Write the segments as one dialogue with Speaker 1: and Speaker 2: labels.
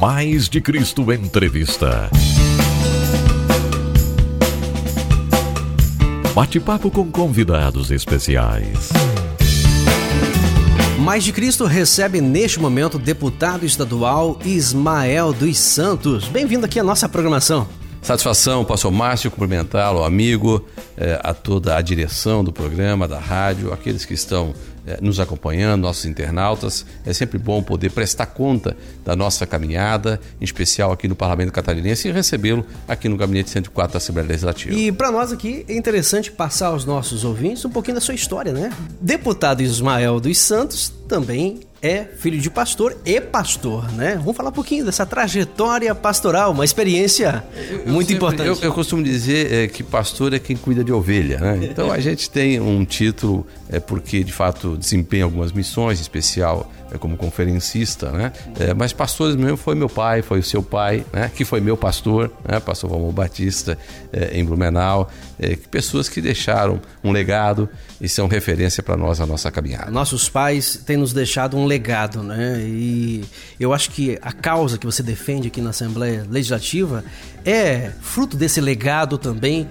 Speaker 1: Mais de Cristo Entrevista. Bate-papo com convidados especiais.
Speaker 2: Mais de Cristo recebe neste momento o deputado estadual Ismael dos Santos. Bem-vindo aqui à nossa programação.
Speaker 3: Satisfação, pastor Márcio, cumprimentá-lo, amigo, eh, a toda a direção do programa, da rádio, aqueles que estão nos acompanhando, nossos internautas. É sempre bom poder prestar conta da nossa caminhada, em especial aqui no Parlamento Catarinense, e recebê-lo aqui no Gabinete 104 da Assembleia Legislativa.
Speaker 2: E para nós aqui é interessante passar aos nossos ouvintes um pouquinho da sua história, né? Deputado Ismael dos Santos também é filho de pastor e pastor, né? Vamos falar um pouquinho dessa trajetória pastoral, uma experiência eu, muito
Speaker 3: sempre,
Speaker 2: importante.
Speaker 3: Eu, eu, costumo dizer é, que pastor é quem cuida de ovelha, né? Então a gente tem um título é porque de fato desempenha algumas missões, em especial é, como conferencista, né? É, mas pastores mesmo foi meu pai, foi o seu pai, né? Que foi meu pastor, né? Pastor Valmor Batista é, em Blumenau, é, pessoas que deixaram um legado e são referência para nós na nossa caminhada.
Speaker 2: Nossos pais têm nos deixado um legado, né? E eu acho que a causa que você defende aqui na Assembleia Legislativa é fruto desse legado também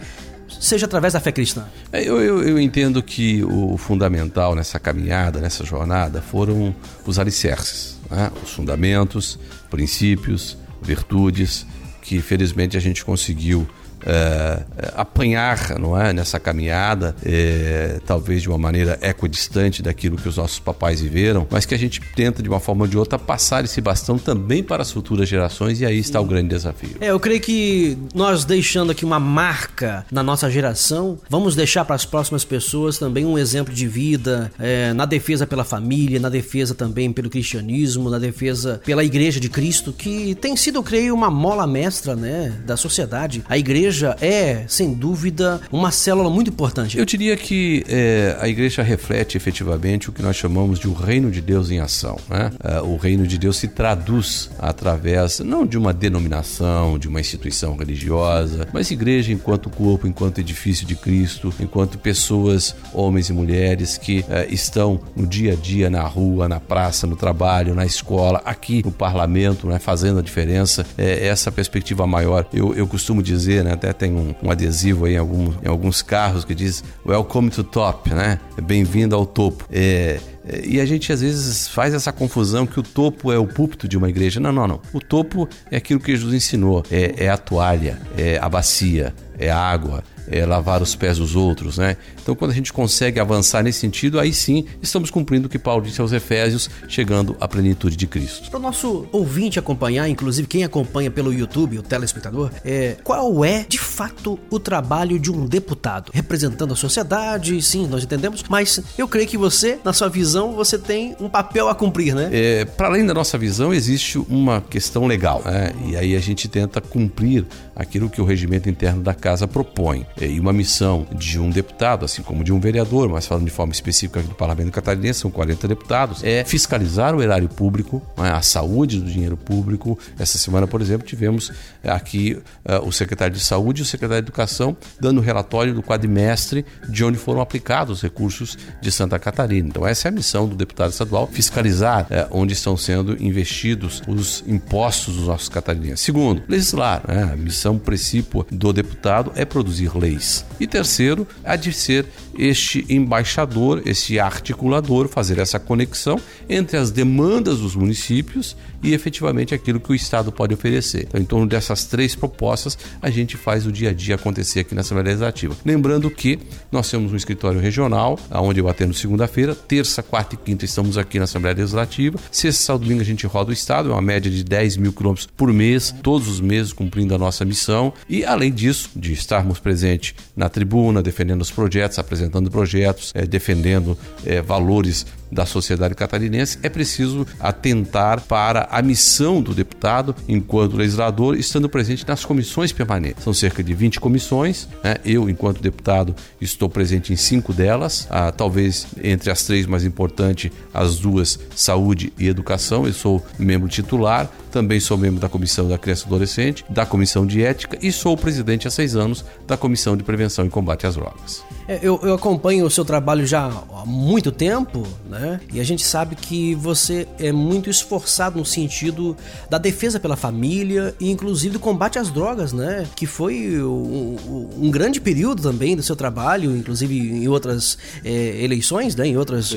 Speaker 2: seja através da fé cristã?
Speaker 3: É, eu, eu, eu, entendo que o fundamental nessa caminhada, nessa jornada, foram os alicerces, né? os fundamentos, princípios, virtudes, que felizmente a gente conseguiu é, apanhar não é, nessa caminhada, é, talvez de uma maneira equidistante daquilo que os nossos papais viveram, mas que a gente tenta de uma forma ou de outra passar esse bastão também para as futuras gerações e aí está o grande desafio.
Speaker 2: É, eu creio que nós deixando aqui uma marca na nossa geração, vamos deixar para as próximas pessoas também um exemplo de vida é, na defesa pela família, na defesa também pelo cristianismo, na defesa pela Igreja de Cristo, que tem sido, eu creio, uma mola mestra né, da sociedade. A igreja igreja é, sem dúvida, uma célula muito importante.
Speaker 3: Eu diria que é, a igreja reflete efetivamente o que nós chamamos de o reino de Deus em ação. Né? É, o reino de Deus se traduz através, não de uma denominação, de uma instituição religiosa, mas igreja enquanto corpo, enquanto edifício de Cristo, enquanto pessoas, homens e mulheres que é, estão no dia a dia, na rua, na praça, no trabalho, na escola, aqui no parlamento, né, fazendo a diferença. É essa perspectiva maior. Eu, eu costumo dizer, né, até tem um, um adesivo aí em, algum, em, alguns carros que diz Welcome to Top, né? Bem-vindo ao topo. É, é, e a gente às vezes faz essa confusão que o topo é o púlpito de uma igreja. Não, não, não. O topo é aquilo que Jesus ensinou: é, é a toalha, é a bacia, é a água, é, lavar os pés dos outros, né? Então, quando a gente consegue avançar nesse sentido, aí sim estamos cumprindo o que Paulo disse aos Efésios, chegando à plenitude de Cristo.
Speaker 2: Para o nosso ouvinte acompanhar, inclusive quem acompanha pelo YouTube, o telespectador, é, qual é de fato o trabalho de um deputado? Representando a sociedade, sim, nós entendemos, mas eu creio que você, na sua visão, você tem um papel a cumprir, né?
Speaker 3: É, Para além da nossa visão, existe uma questão legal, né? E aí a gente tenta cumprir aquilo que o regimento interno da casa propõe. É, e uma missão de um deputado, assim como de um vereador, mas falando de forma específica aqui do Parlamento Catarinense, são 40 deputados, é fiscalizar o erário público, né, a saúde do dinheiro público. Essa semana, por exemplo, tivemos é, aqui o secretário de Saúde e o secretário de Educação dando relatório do quadrimestre de onde foram aplicados os recursos de Santa Catarina. Então, essa é a missão do deputado estadual, fiscalizar onde estão sendo investidos os impostos dos nossos catarinenses. Segundo, legislar. A missão princípio do deputado é produzir leis leis. E terceiro, há de ser este embaixador, este articulador, fazer essa conexão entre as demandas dos municípios e efetivamente aquilo que o Estado pode oferecer. Então, em torno dessas três propostas, a gente faz o dia a dia acontecer aqui na Assembleia Legislativa. Lembrando que nós temos um escritório regional, onde eu atendo segunda-feira, terça, quarta e quinta estamos aqui na Assembleia Legislativa, sexta, sábado domingo a gente roda o Estado, é uma média de 10 mil quilômetros por mês, todos os meses cumprindo a nossa missão e, além disso, de estarmos presentes na tribuna, defendendo os projetos, apresentando projetos, é, defendendo é, valores da sociedade catarinense, é preciso atentar para a missão do deputado enquanto legislador, estando presente nas comissões permanentes. São cerca de 20 comissões, né? eu, enquanto deputado, estou presente em cinco delas, ah, talvez entre as três mais importantes, as duas, saúde e educação, eu sou membro titular, também sou membro da Comissão da Criança e Adolescente, da Comissão de Ética e sou presidente há seis anos da Comissão de Prevenção e Combate às Drogas.
Speaker 2: É, eu, eu acompanho o seu trabalho já há muito tempo, né? Né? E a gente sabe que você é muito esforçado no sentido da defesa pela família e inclusive do combate às drogas, né? Que foi um, um grande período também do seu trabalho, inclusive em outras é, eleições, né? Em outras,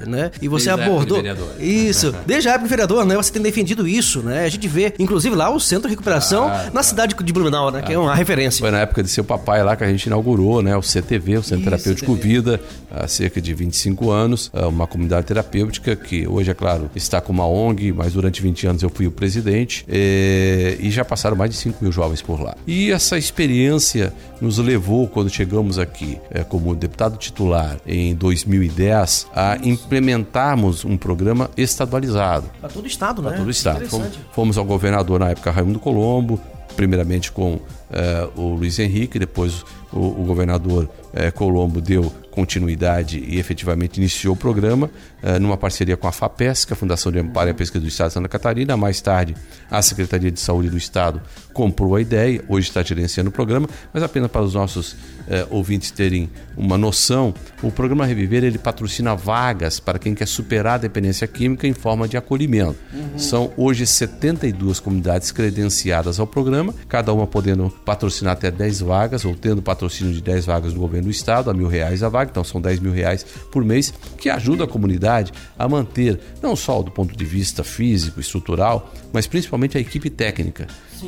Speaker 2: é, né? E você
Speaker 3: Desde
Speaker 2: abordou
Speaker 3: a época de vereador.
Speaker 2: isso. Desde a época de vereador, né? Você tem defendido isso, né? A gente vê, inclusive lá o Centro de Recuperação
Speaker 3: Ah,
Speaker 2: na cidade de Blumenau, né? Que é uma referência.
Speaker 3: Foi na época de seu papai lá que a gente inaugurou, né, o CTV, o Centro
Speaker 2: Isso,
Speaker 3: Terapêutico. Vida, há cerca de 25 anos, é uma comunidade terapêutica que hoje, é claro, está com uma ONG, mas durante 20 anos eu fui o presidente eh, e já passaram mais de 5 mil jovens por lá. E essa experiência nos levou, quando chegamos aqui eh, como deputado titular em 2010, a implementarmos um programa estadualizado
Speaker 2: Pra todo o estado, né?
Speaker 3: para todo o estado. Fomos, fomos ao governador na época Raimundo Colombo, primeiramente com eh, o Luiz Henrique, depois o, o governador Colombo deu continuidade e efetivamente iniciou o programa eh, numa parceria com a FAPESC, a Fundação de Amparo e a Pesquisa do Estado de Santa Catarina. Mais tarde, a Secretaria de Saúde do Estado comprou a ideia, hoje está gerenciando o programa, mas apenas para os nossos eh, ouvintes terem uma noção, o programa Reviver ele patrocina vagas para quem quer superar a dependência química em forma de acolhimento. São hoje 72 comunidades credenciadas ao programa, cada uma podendo patrocinar até 10 vagas ou tendo patrocínio de 10 vagas do governo do estado, a mil reais a vaga, então são 10 mil reais por mês, que ajuda a comunidade a manter, não só do ponto de vista físico, estrutural, mas principalmente a equipe técnica.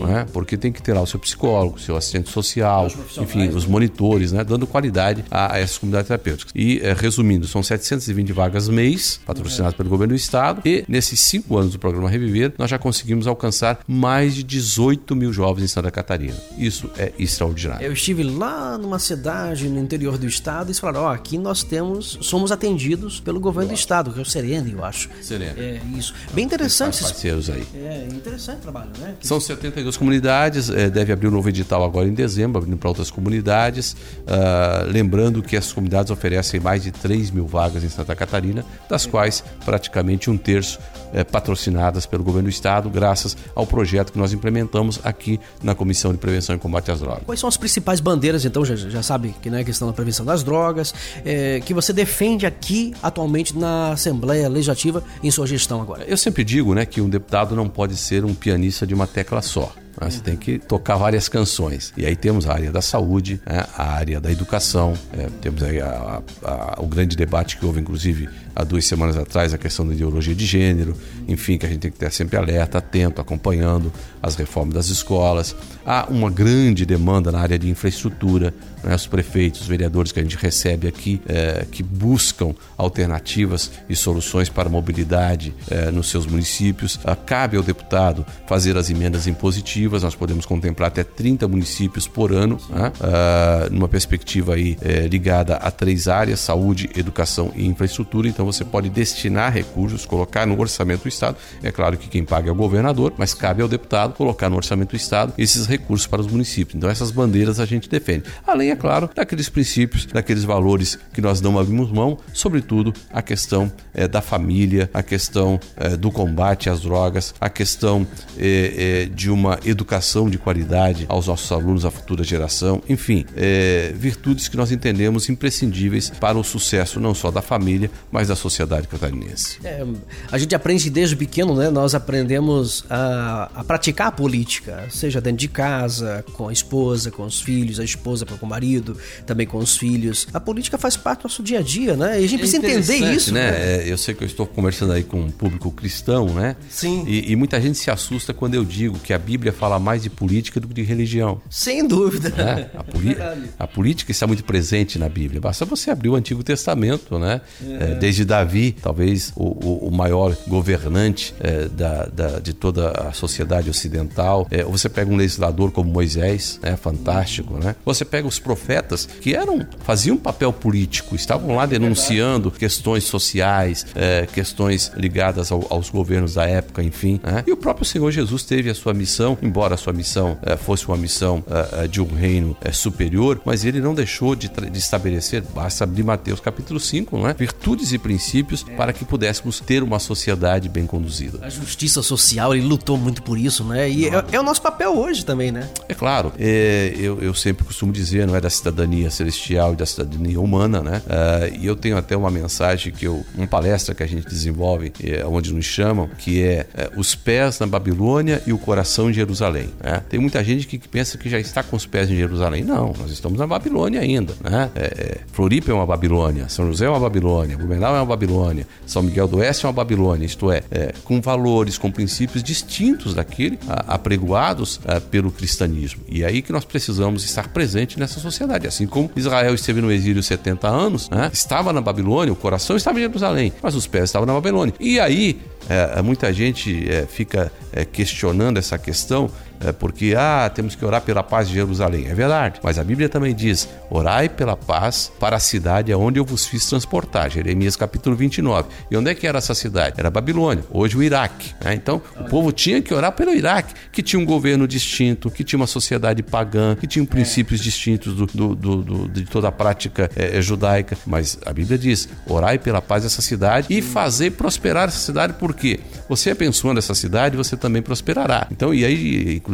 Speaker 3: É? Porque tem que ter lá o seu psicólogo, o seu assistente social, enfim, os monitores, né? dando qualidade a, a essas comunidades terapêuticas. E, eh, resumindo, são 720 vagas mês, patrocinadas pelo governo do estado, e nesses cinco anos do programa Reviver, nós já conseguimos alcançar mais de 18 mil jovens em Santa Catarina. Isso é extraordinário.
Speaker 2: Eu estive lá numa cidade no interior do estado e eles falaram: ó, aqui nós temos, somos atendidos pelo governo do estado, que é o Serene, eu acho.
Speaker 3: Serene.
Speaker 2: É isso. Bem interessante esses
Speaker 3: Parceiros aí.
Speaker 2: É interessante o trabalho, né?
Speaker 3: São 72 comunidades, eh, deve abrir um novo edital agora em dezembro, abrindo para outras comunidades. Ah, lembrando que essas comunidades oferecem mais de 3 mil vagas em Santa Catarina, das quais praticamente um terço eh, patrocinadas pelo governo do estado, graças ao projeto que nós implementamos aqui na Comissão de Prevenção e Combate às Drogas.
Speaker 2: Quais são as principais bandeiras, então, já, já sabe que não é questão da prevenção das drogas, é, que você defende aqui atualmente na Assembleia Legislativa em sua gestão agora?
Speaker 3: Eu sempre digo né, que um deputado não pode ser um pianista de uma tecla só. Né? Você tem que tocar várias canções. E aí temos a área da saúde, né, a área da educação, é, temos aí a- a- o grande debate que houve, inclusive, há duas semanas atrás, a questão da ideologia de gênero, enfim, que a gente tem que estar sempre alerta, atento, acompanhando as reformas das escolas. Há uma grande demanda na área de infraestrutura, né, os prefeitos, os vereadores que a gente recebe aqui, é, que buscam alternativas e soluções para a mobilidade é, nos seus municípios. Ah, cabe ao deputado fazer as emendas impositivas, nós podemos contemplar até 30 municípios por ano, né, ah, numa perspectiva aí é, ligada a três áreas, saúde, educação e infraestrutura. Então você pode destinar recursos, colocar no orçamento do Estado. É claro que quem paga é o governador, mas cabe ao deputado colocar no orçamento do Estado esses recursos para os municípios. Então essas bandeiras a gente defende. Além, é claro, daqueles princípios, daqueles valores que nós não abrimos mão, sobretudo a questão eh, da família, a questão eh, do combate às drogas, a questão eh, de uma educação de qualidade aos nossos alunos, à futura geração, enfim, virtudes que nós entendemos imprescindíveis para o sucesso não só da família, mas da sociedade catarinense.
Speaker 2: É, a gente aprende desde pequeno, né? Nós aprendemos a, a praticar a política, seja dentro de casa, com a esposa, com os filhos, a esposa com o marido, também com os filhos. A política faz parte do nosso dia a dia, né? E a gente precisa entender
Speaker 3: interessante,
Speaker 2: isso,
Speaker 3: né?
Speaker 2: né?
Speaker 3: É, eu sei que eu estou conversando aí com um público cristão, né?
Speaker 2: Sim.
Speaker 3: E, e muita gente se assusta quando eu digo que a Bíblia fala mais de política do que de religião.
Speaker 2: Sem dúvida.
Speaker 3: né? A, poli- a política está muito presente na Bíblia. Basta você abrir o Antigo Testamento, né? É, desde Davi, talvez o, o- o maior governante é, da, da- de toda a sociedade ocidental. É, você pega um legislador como Moisés, né? Fantástico, né? Você pega os profetas que eram faziam um papel político, estavam lá denunciando questões sociais, é, questões ligadas ao- aos governos da época, enfim. né? E o próprio Senhor Jesus teve a sua missão, embora a sua missão eh, fosse uma missão eh, de um reino superior, mas ele não deixou de, de estabelecer, basta abrir Mateus capítulo 5, não é? virtudes e princípios para que pudéssemos ter uma sociedade bem conduzida.
Speaker 2: A justiça social, ele lutou muito por isso, né? E é, é, o nosso papel hoje também, né?
Speaker 3: É claro. É, eu, eu sempre costumo dizer, não é da cidadania celestial e da cidadania humana, né? Uh, e eu tenho até uma mensagem que eu, uma palestra que a gente desenvolve, é, onde nos chamam, que é, é, os pés na Babilônia e o coração em Jerusalém. Né? Tem muita gente que pensa que já está com os pés em Jerusalém. Não, nós estamos na Babilônia ainda, né? É, Floripa é uma Babilônia, São José é uma Babilônia, Blumenau é uma Babilônia, São Miguel do Oeste é uma Babilônia, isto é, com valores, com princípios distintos daquele apregoados pelo cristianismo. E é aí que nós precisamos estar presente nessa sociedade. Assim como Israel esteve no exílio 70 anos, né? estava na Babilônia, o coração estava em Jerusalém, mas os pés estavam na Babilônia. E aí é, muita gente é, fica é, questionando essa questão é, porque ah, temos que orar pela paz de Jerusalém. É verdade, mas a Bíblia também diz: orai pela paz para a cidade aonde eu vos fiz transportar. Jeremias capítulo 29. E onde é que era essa cidade? Era Babilônia, hoje o Iraque. Né? Então o povo tinha que orar pelo Iraque, que tinha um governo distinto, que tinha uma sociedade pagã, que tinha princípios distintos do, do, do, do de toda a prática é, judaica. Mas a Bíblia diz: orai pela paz dessa cidade e fazer prosperar essa cidade, porque você abençoando essa cidade, você também prosperará. Então, e aí, inclusive,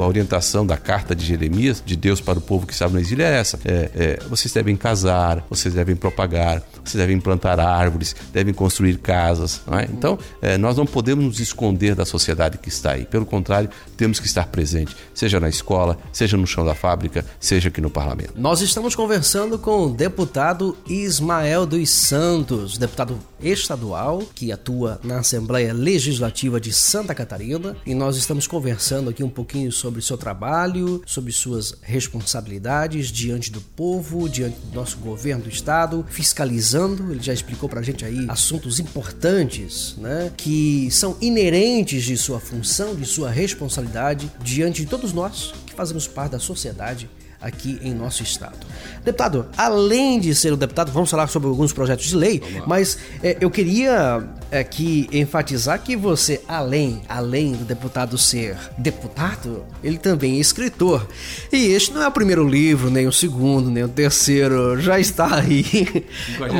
Speaker 3: a orientação da carta de Jeremias, de Deus para o povo que estava no exílio, é essa: é, é, vocês devem casar, vocês devem propagar, vocês devem plantar árvores, devem construir casas. Não é? Então, é, nós não podemos nos esconder da sociedade que está aí. Pelo contrário, temos que estar presente, seja na escola, seja no chão da fábrica, seja aqui no parlamento.
Speaker 2: Nós estamos conversando com o deputado Ismael dos Santos, deputado estadual que atua na Assembleia Legislativa de Santa Catarina e nós estamos conversando aqui um pouquinho sobre seu trabalho, sobre suas responsabilidades diante do povo, diante do nosso governo do estado, fiscalizando. Ele já explicou pra gente aí assuntos importantes, né, que são inerentes de sua função, de sua responsabilidade diante de todos nós que fazemos parte da sociedade aqui em nosso estado. Deputado, além de ser o deputado, vamos falar sobre alguns projetos de lei, mas é, eu queria aqui enfatizar que você, além, além do deputado ser deputado, ele também é escritor. E este não é o primeiro livro, nem o segundo, nem o terceiro, já está aí.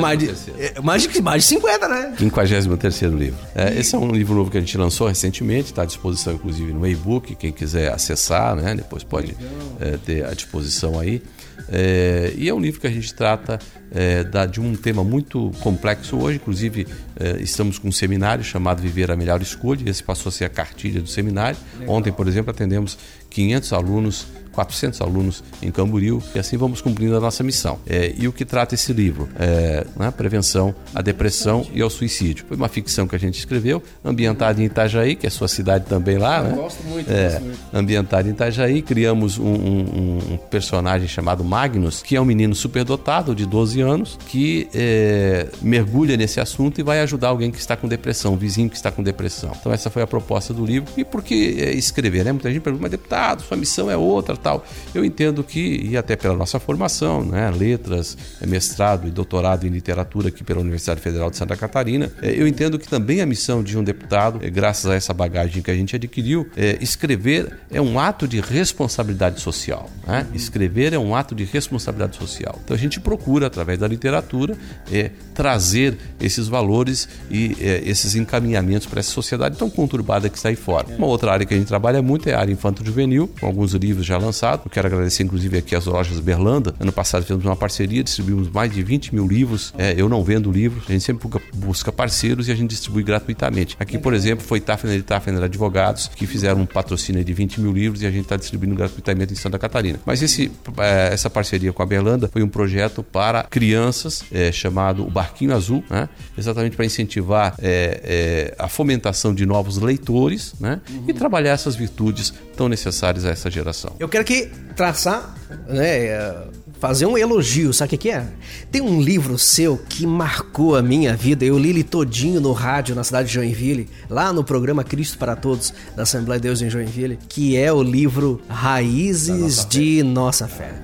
Speaker 2: mais, de, é, mais, de, mais de 50, né?
Speaker 3: 53 livro. É, esse é um livro novo que a gente lançou recentemente, está à disposição inclusive no e-book, quem quiser acessar, né? Depois pode é, ter à disposição aí. É, e é um livro que a gente trata é, da, de um tema muito complexo hoje, inclusive é, estamos com um seminário chamado Viver a Melhor Escolha, esse passou a ser a cartilha do seminário. Legal. Ontem, por exemplo, atendemos 500 alunos 400 alunos em Camboriú e assim vamos cumprindo a nossa missão. É, e o que trata esse livro? É, né, prevenção à depressão e ao suicídio. Foi uma ficção que a gente escreveu, ambientada em Itajaí, que é sua cidade também lá, né?
Speaker 2: Gosto muito, é, gosto
Speaker 3: muito. Ambientada em Itajaí, criamos um, um, um, personagem chamado Magnus, que é um menino superdotado de 12 anos, que é, mergulha nesse assunto e vai ajudar alguém que está com depressão, um vizinho que está com depressão. Então essa foi a proposta do livro. E por que é, escrever, né? Muita gente pergunta, mas deputado, sua missão é outra, tal. Eu entendo que, e até pela nossa formação, né, letras, é, mestrado e doutorado em literatura aqui pela Universidade Federal de Santa Catarina, é, eu entendo que também a missão de um deputado, é, graças a essa bagagem que a gente adquiriu, escrever é um ato de responsabilidade social. Né? Escrever é um ato de responsabilidade social. Então a gente procura, através da literatura, é, trazer esses valores e é, esses encaminhamentos para essa sociedade tão conturbada que está aí fora. Uma outra área que a gente trabalha muito é a área infanto-juvenil, com alguns livros já lançados Eu quero agradecer, inclusive, aqui as lojas Berlanda. Ano passado fizemos uma parceria, distribuímos mais de 20 mil livros. É, eu não vendo livros, a gente sempre busca parceiros e a gente distribui gratuitamente. Aqui, por exemplo, foi Tafner e Tafner Advogados que fizeram um patrocínio de 20 mil livros e a gente está distribuindo gratuitamente em Santa Catarina. Mas esse, é, essa parceria com a Berlanda foi um projeto para crianças é, chamado o Barquinho Azul, né? exatamente para incentivar é, é, a fomentação de novos leitores né? Uhum. e trabalhar essas virtudes tão necessárias a essa geração.
Speaker 2: Eu quero que traçar, né, é, fazer um elogio, sabe o que, é? Tem um livro seu que marcou a minha vida, eu li ele todinho no rádio na cidade de Joinville, lá no programa Cristo para Todos da Assembleia de Deus em Joinville, que é o livro Raízes nossa de Nossa Fé.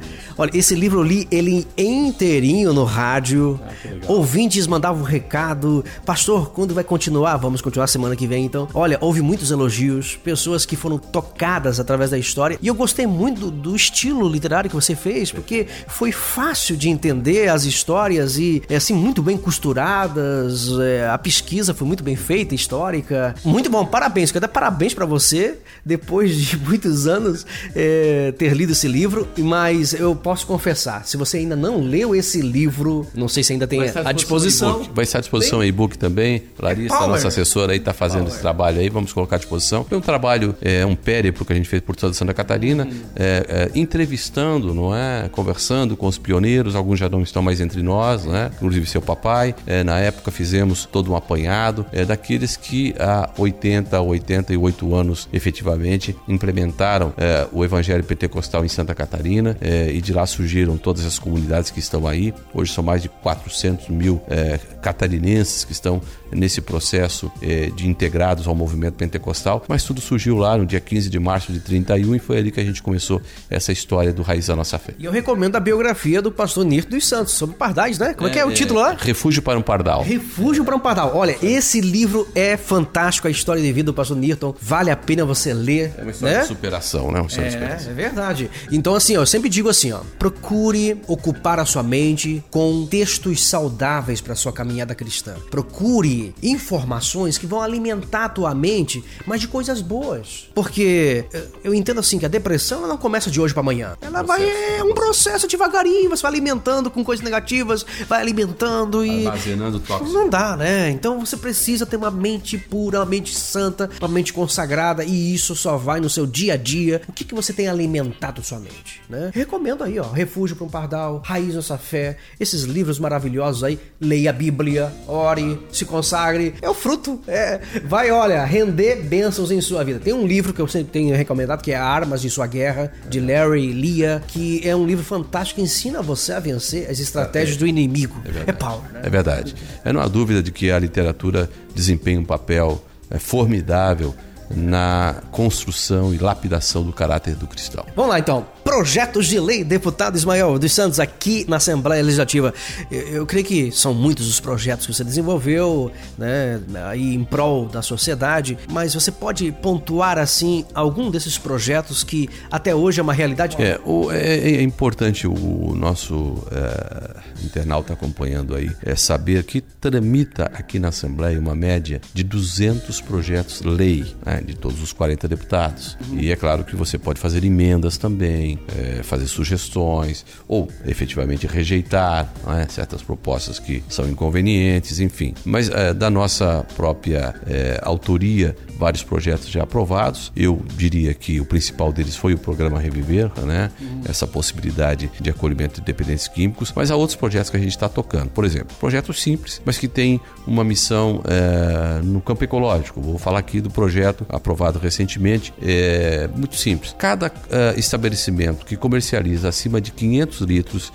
Speaker 2: Olha, esse livro eu li ele inteirinho no rádio. Ah, Ouvintes mandavam um recado. Pastor, quando vai continuar? Vamos continuar semana que vem, então. Olha, houve muitos elogios, pessoas que foram tocadas através da história. E eu gostei muito do, do estilo literário que você fez, porque foi fácil de entender as histórias e, é, assim, muito bem costuradas. É, a pesquisa foi muito bem feita, histórica. Muito bom, parabéns. Quero dar parabéns para você, depois de muitos anos, é, ter lido esse livro. Mas eu posso confessar, se você ainda não leu esse livro, não sei se ainda tem à disposição.
Speaker 3: Vai estar à disposição e-book também. Larissa, a nossa assessora aí, está fazendo Power. esse trabalho aí, vamos colocar à disposição. Foi um trabalho, é, um périplo que a gente fez por toda Santa Catarina, hum. é, é, entrevistando, não é? Conversando com os pioneiros, alguns já não estão mais entre nós, né? Inclusive seu papai. É, na época fizemos todo um apanhado é, daqueles que há 80, 88 anos efetivamente implementaram é, o evangelho pentecostal em Santa Catarina é, e de lá surgiram todas as comunidades que estão aí. Hoje são mais de 400 mil é, catarinenses que estão nesse processo é, de integrados ao movimento pentecostal, mas tudo surgiu lá no dia 15 de março de 31 e foi ali que a gente começou essa história do Raiz da Nossa Fé.
Speaker 2: E eu recomendo a biografia do pastor Nirto dos Santos, sobre pardais, né? Como é, é que é o é, título lá?
Speaker 3: Refúgio para um Pardal.
Speaker 2: Refúgio para um Pardal. Olha, esse livro é fantástico, a história de vida do pastor Nirton, vale a pena você ler.
Speaker 3: É uma história
Speaker 2: né?
Speaker 3: de superação, né? Uma história
Speaker 2: é,
Speaker 3: de superação.
Speaker 2: é verdade. Então, assim, ó, eu sempre digo assim, ó, procure ocupar a sua mente com textos saudáveis para sua caminhada cristã. Procure informações que vão alimentar a tua mente, mas de coisas boas. Porque eh, eu entendo assim que a depressão ela não começa de hoje para amanhã. Ela vai é um processo devagarinho, você vai alimentando com coisas negativas, vai alimentando e
Speaker 3: armazenando tóxicos.
Speaker 2: Não dá, né? Então você precisa ter uma mente pura, uma mente santa, uma mente consagrada e isso só vai no seu dia a dia. O que, que você tem alimentado sua mente, né? Recomendo aí, ó, Refúgio para um Pardal, Raiz Nossa Fé, esses livros maravilhosos aí. Leia a Bíblia, ore, se consagre. É o fruto, é. Vai, olha, render bênçãos em sua vida. Tem um livro que eu sempre tenho recomendado que é Armas de Sua Guerra, de Larry Lia, que é um livro fantástico que ensina você a vencer as estratégias é, do inimigo. É,
Speaker 3: é power, né? É verdade. É não há dúvida de que a literatura desempenha um papel é, formidável na construção e lapidação do caráter do cristão.
Speaker 2: Vamos lá então projetos de lei, deputado Ismael dos Santos, aqui na Assembleia Legislativa. Eu, eu, creio que são muitos os projetos que você desenvolveu, né, aí em prol da sociedade, mas você pode pontuar, assim, algum desses projetos que até hoje é uma realidade?
Speaker 3: É, o, é, é importante o nosso é, internauta acompanhando aí é saber que tramita aqui na Assembleia uma média de 200 projetos lei, né, de todos os 40 deputados. Uhum. E é claro que você pode fazer emendas também, é, fazer sugestões ou efetivamente rejeitar é, certas propostas que são inconvenientes, enfim. Mas é, da nossa própria é, autoria, vários projetos já aprovados. Eu diria que o principal deles foi o programa Reviver, né? Uhum. Essa possibilidade de acolhimento de dependentes químicos. Mas há outros projetos que a gente está tocando. Por exemplo, projetos simples, mas que têm uma missão é, no campo ecológico. Vou falar aqui do projeto aprovado recentemente, é muito simples. Cada é, estabelecimento que comercializa acima de 500 litros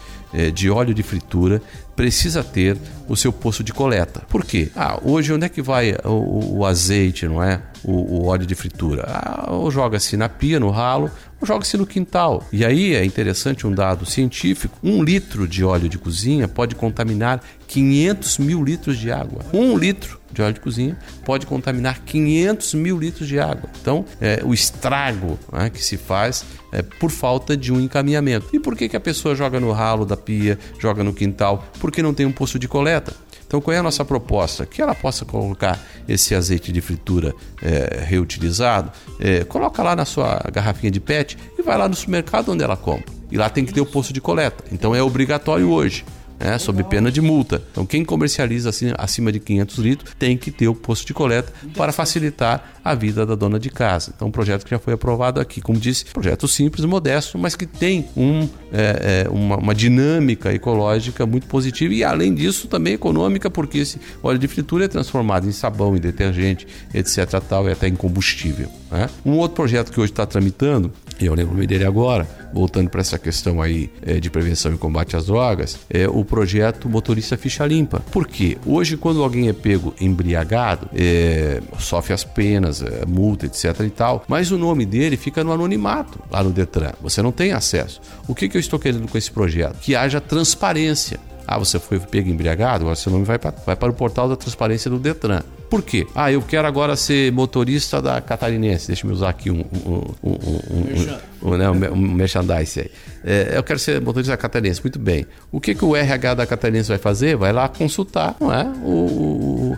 Speaker 3: de óleo de fritura precisa ter o seu posto de coleta. Por quê? Ah, hoje onde é que vai o, o azeite, não é? O, o, óleo de fritura? Ah, ou joga-se na pia, no ralo, ou joga-se no quintal. E aí é interessante um dado científico: um litro de óleo de cozinha pode contaminar 500 mil litros de água. Um litro de óleo de cozinha pode contaminar 500 mil litros de água. Então, é, o estrago né, que se faz é por falta de um encaminhamento. E por que, que a pessoa joga no ralo da pia, joga no quintal? Porque não tem um posto de coleta. Então, qual é a nossa proposta? Que ela possa colocar esse azeite de fritura é, reutilizado, é, coloca lá na sua garrafinha de PET e vai lá no supermercado onde ela compra. E lá tem que ter o posto de coleta. Então, é obrigatório hoje né, sob pena de multa. Então, quem comercializa assim, acima de 500 litros tem que ter o posto de coleta para facilitar a vida da dona de casa. Então, um projeto que já foi aprovado aqui, como disse, projeto simples, modesto, mas que tem um, é, é, uma, uma, dinâmica ecológica muito positiva e, além disso, também econômica, porque esse óleo de fritura é transformado em sabão, em detergente, etc. Tal, e até em combustível. Né? Um outro projeto que hoje está tramitando eu lembro dele agora, voltando para essa questão aí é, de prevenção e combate às drogas, é o projeto Motorista Ficha Limpa. Por quê? Hoje, quando alguém é pego embriagado, é, sofre as penas, é, multa, etc e tal, mas o nome dele fica no anonimato lá no Detran. Você não tem acesso. O que, que eu estou querendo com esse projeto? Que haja transparência. Ah, você foi pego embriagado? Agora seu nome vai vai para o portal da transparência do Detran. Por quê? Ah, eu quero agora ser motorista da Catarinense. Deixa eu usar aqui um, um, um, um, né, um merchandise aí. É, eu quero ser motorista da Catarinense. Muito bem. O que, que o RH da Catarinense vai fazer? Vai lá consultar não é? o, o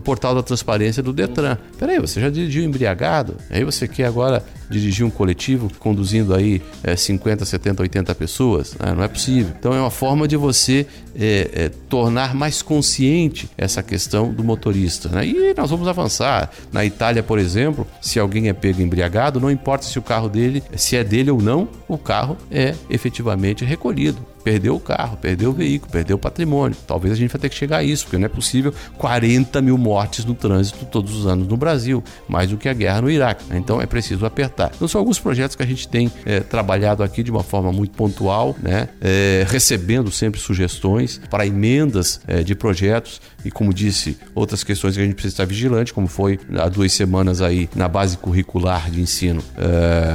Speaker 3: portal da transparência do Detran. Peraí, você já dirigiu embriagado? Aí você quer agora dirigir um coletivo conduzindo aí é, 50, 70, 80 pessoas? Né? Não é possível. Então é uma forma de você é, é, tornar mais consciente essa questão do motorista. Né? E nós vamos avançar. Na Itália, por exemplo, se alguém é pego embriagado, não importa se o carro dele, se é dele ou não, o carro é efetivamente recolhido perdeu o carro, perdeu o veículo, perdeu o patrimônio. Talvez a gente vai ter que chegar a isso, porque não é possível 40 mil mortes no trânsito todos os anos no Brasil, mais do que a guerra no Iraque. Então é preciso apertar. Então são alguns projetos que a gente tem é, trabalhado aqui de uma forma muito pontual, né? É, recebendo sempre sugestões para emendas é, de projetos e, como disse, outras questões que a gente precisa estar vigilante, como foi há duas semanas aí na base curricular de ensino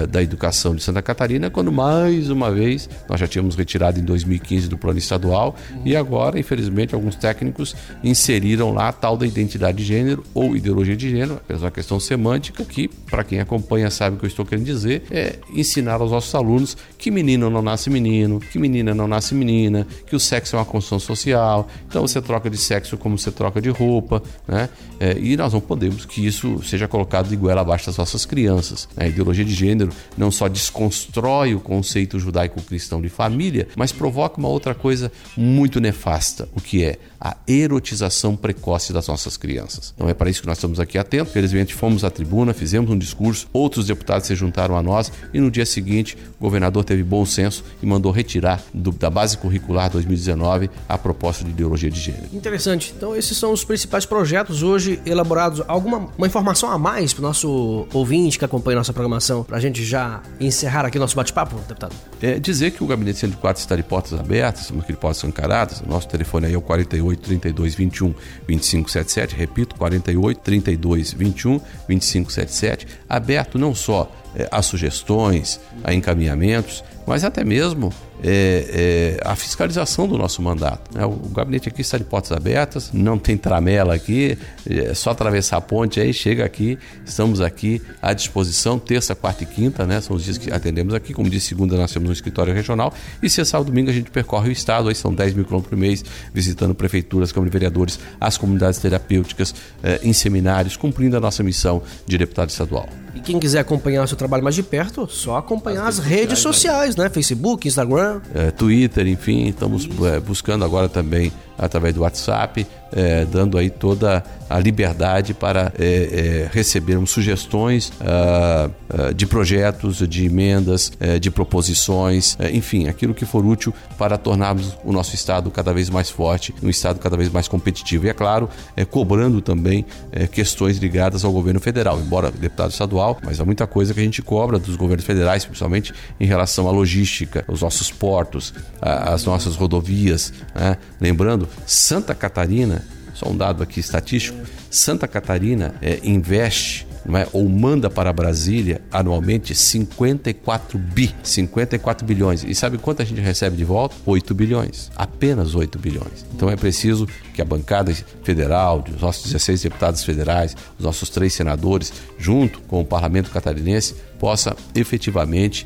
Speaker 3: da educação de Santa Catarina, quando mais uma vez nós já tínhamos retirado em 2015 do plano estadual e agora, infelizmente, alguns técnicos inseriram lá a tal da identidade de gênero ou ideologia de gênero, apenas uma questão semântica que, para quem acompanha sabe o que eu estou querendo dizer, é ensinar aos nossos alunos que menino não nasce menino, que menina não nasce menina, que o sexo é uma construção social, então você troca de sexo como você troca de roupa, né? É, e nós não podemos que isso seja colocado de goela abaixo das nossas crianças. Né? A ideologia de gênero não só desconstrói o conceito judaico-cristão de família, mas provoca uma outra coisa muito nefasta, o que é a erotização precoce das nossas crianças. Então é para isso que nós estamos aqui atentos. Felizmente fomos à tribuna, fizemos um discurso, outros deputados se juntaram a nós e no dia seguinte o governador teve bom senso e mandou retirar do, da base curricular 2019 a proposta de ideologia de gênero.
Speaker 2: Interessante. Então esses são os principais projetos hoje elaborados. Alguma uma informação a mais para o nosso ouvinte que acompanha nossa programação, para a gente já encerrar aqui nosso bate-papo, deputado?
Speaker 3: É dizer que o Gabinete 104 está de portas abertas, que portas encaradas. Nosso telefone aí é o 48 32 21 25 77. Repito, 48 32 21 25 77. Aberto não só é, a sugestões, a encaminhamentos, mas até mesmo é, é, a fiscalização do nosso mandato. Né? O gabinete aqui está de portas abertas, não tem tramela aqui, é só atravessar a ponte aí, chega aqui, estamos aqui à disposição, terça, quarta e quinta, né? São os dias que atendemos aqui, como disse, segunda nós temos um escritório regional, e sexta, sábado domingo a gente percorre o estado, aí são 10 mil quilômetros por mês, visitando prefeituras, câmara de vereadores, as comunidades terapêuticas, é, em seminários, cumprindo a nossa missão de deputado estadual.
Speaker 2: E quem quiser acompanhar o seu trabalho mais de perto, só acompanhar as, as redes, sociais, sociais né? Facebook, Instagram.
Speaker 3: É, Twitter, enfim, estamos é, buscando agora também através do WhatsApp, é, dando aí toda a liberdade para é, é, recebermos sugestões uh, uh, de projetos, de emendas, de proposições, enfim, aquilo que for útil para tornarmos o nosso Estado cada vez mais forte, um Estado cada vez mais competitivo. E é claro, cobrando também questões ligadas ao governo federal, embora deputado estadual, mas há muita coisa que a gente cobra dos governos federais, principalmente em relação à logística, os nossos portos, as nossas rodovias. Né? Lembrando, Santa Catarina só um dado aqui estatístico: Santa Catarina é, investe é, ou manda para Brasília anualmente 54 bi, 54 bilhões. E sabe quanto a gente recebe de volta? 8 bilhões. Apenas 8 bilhões. Então é preciso que a bancada federal, os nossos 16 deputados federais, os nossos três senadores, junto com o parlamento catarinense, possa efetivamente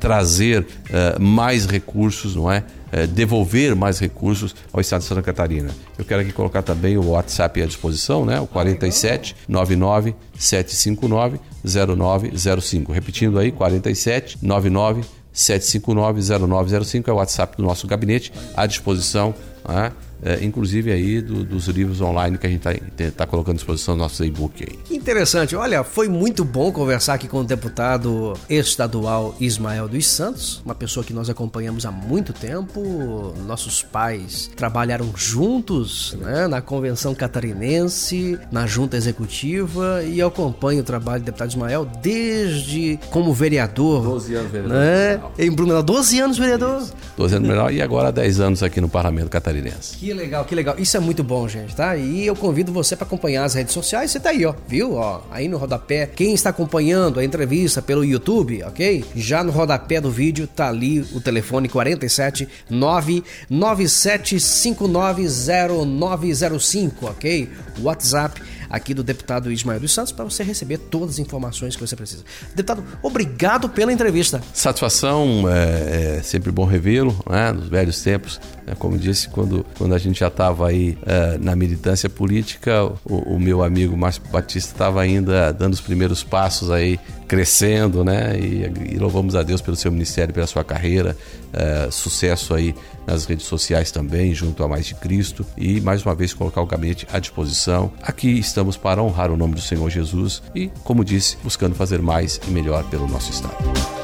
Speaker 3: trazer é, mais recursos, não é? é? devolver mais recursos ao Estado de Santa Catarina. Eu quero aqui colocar também o WhatsApp à disposição, né? o 47 99 759 0905. Repetindo aí, 47 99 759 0905 é o WhatsApp do nosso gabinete à disposição né? É, inclusive aí do, dos livros online que a gente está tá colocando à disposição no nosso e-book aí.
Speaker 2: Que interessante. Olha, foi muito bom conversar aqui com o deputado estadual Ismael dos Santos, uma pessoa que nós acompanhamos há muito tempo. Nossos pais trabalharam juntos né, na convenção catarinense, na junta executiva e eu acompanho o trabalho do deputado Ismael desde como vereador.
Speaker 3: 12 anos vereador.
Speaker 2: Né? Em Blumenau, 12 anos vereador. Isso.
Speaker 3: 12 anos vereador e agora 10 anos aqui no Parlamento Catarinense.
Speaker 2: Que legal, que legal. Isso é muito bom, gente, tá? E eu convido você para acompanhar as redes sociais. Você tá aí, ó, viu? Ó, aí no rodapé. Quem está acompanhando a entrevista pelo YouTube, ok? Já no rodapé do vídeo tá ali o telefone 47 997590905, ok? WhatsApp aqui do deputado Ismael dos Santos para você receber todas as informações que você precisa. Deputado, obrigado pela entrevista.
Speaker 3: Satisfação, é, é sempre bom revê-lo, né? Nos velhos tempos, né? como disse, quando, quando a gente já estava aí é, na militância política, o, o, meu amigo Márcio Batista estava ainda dando os primeiros passos aí, crescendo, né? E, e louvamos a Deus pelo seu ministério, pela sua carreira, é, sucesso aí nas redes sociais também, junto a Mais de Cristo. E mais uma vez colocar o gabinete à disposição. Aqui estamos para honrar o nome do Senhor Jesus e, como disse, buscando fazer mais e melhor pelo nosso Estado.